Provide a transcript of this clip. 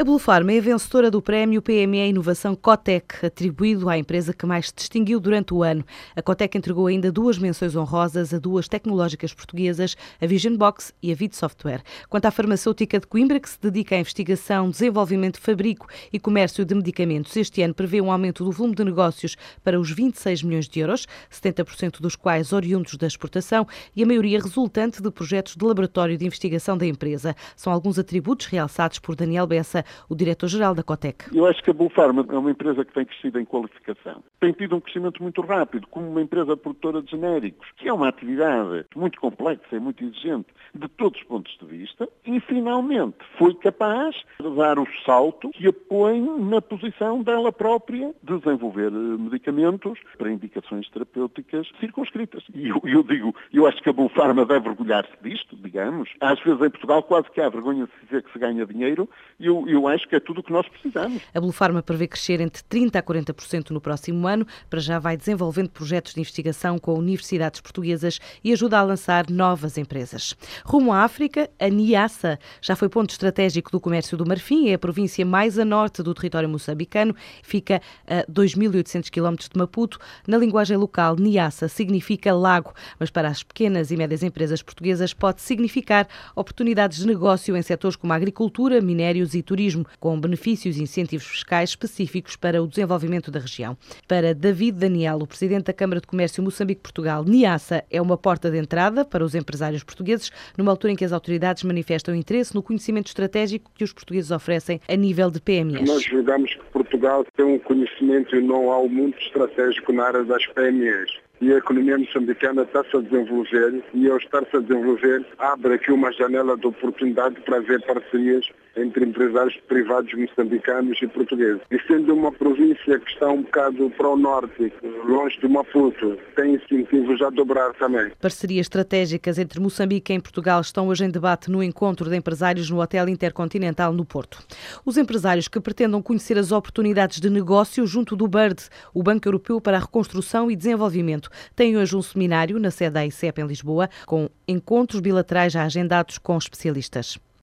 A Blufarma é vencedora do prémio PME Inovação Cotec, atribuído à empresa que mais se distinguiu durante o ano. A Cotec entregou ainda duas menções honrosas a duas tecnológicas portuguesas, a Vision Box e a Vid Software. Quanto à farmacêutica de Coimbra, que se dedica à investigação, desenvolvimento, fabrico e comércio de medicamentos, este ano prevê um aumento do volume de negócios para os 26 milhões de euros, 70% dos quais oriundos da exportação e a maioria resultante de projetos de laboratório de investigação da empresa. São alguns atributos realçados por Daniel Bessa, o diretor-geral da Cotec. Eu acho que a Bullpharma é uma empresa que tem crescido em qualificação. Tem tido um crescimento muito rápido, como uma empresa produtora de genéricos, que é uma atividade muito complexa e muito exigente de todos os pontos de vista, e finalmente foi capaz de dar o salto que a põe na posição dela própria de desenvolver eh, medicamentos para indicações terapêuticas circunscritas. E eu, eu digo, eu acho que a Bullpharma deve orgulhar-se disto, digamos. Às vezes em Portugal quase que há vergonha de dizer que se ganha dinheiro, e eu, eu acho que é tudo o que nós precisamos. A Blufarma prevê crescer entre 30% a 40% no próximo ano. Para já vai desenvolvendo projetos de investigação com universidades portuguesas e ajuda a lançar novas empresas. Rumo à África, a Niassa já foi ponto estratégico do comércio do Marfim, é a província mais a norte do território moçambicano, fica a 2.800 km de Maputo. Na linguagem local, Niassa significa lago, mas para as pequenas e médias empresas portuguesas pode significar oportunidades de negócio em setores como a agricultura, minérios e turismo, com benefícios e incentivos fiscais específicos para o desenvolvimento da região. Para David Daniel, o presidente da Câmara de Comércio Moçambique-Portugal, Niassa é uma porta de entrada para os empresários portugueses, numa altura em que as autoridades manifestam interesse no conhecimento estratégico que os portugueses oferecem a nível de PMEs. Nós julgamos que Portugal tem um conhecimento e não há muito estratégico na área das PMEs e a economia moçambicana está-se a desenvolver e ao estar-se a desenvolver abre aqui uma janela de oportunidade para haver parcerias entre empresários privados moçambicanos e portugueses. E sendo uma província que está um bocado para o norte, longe de Maputo, tem incentivos a dobrar também. Parcerias estratégicas entre Moçambique e Portugal estão hoje em debate no encontro de empresários no Hotel Intercontinental no Porto. Os empresários que pretendam conhecer as oportunidades de negócio junto do BIRD, o Banco Europeu para a Reconstrução e Desenvolvimento, têm hoje um seminário na sede da ICEP em Lisboa, com encontros bilaterais já agendados com especialistas.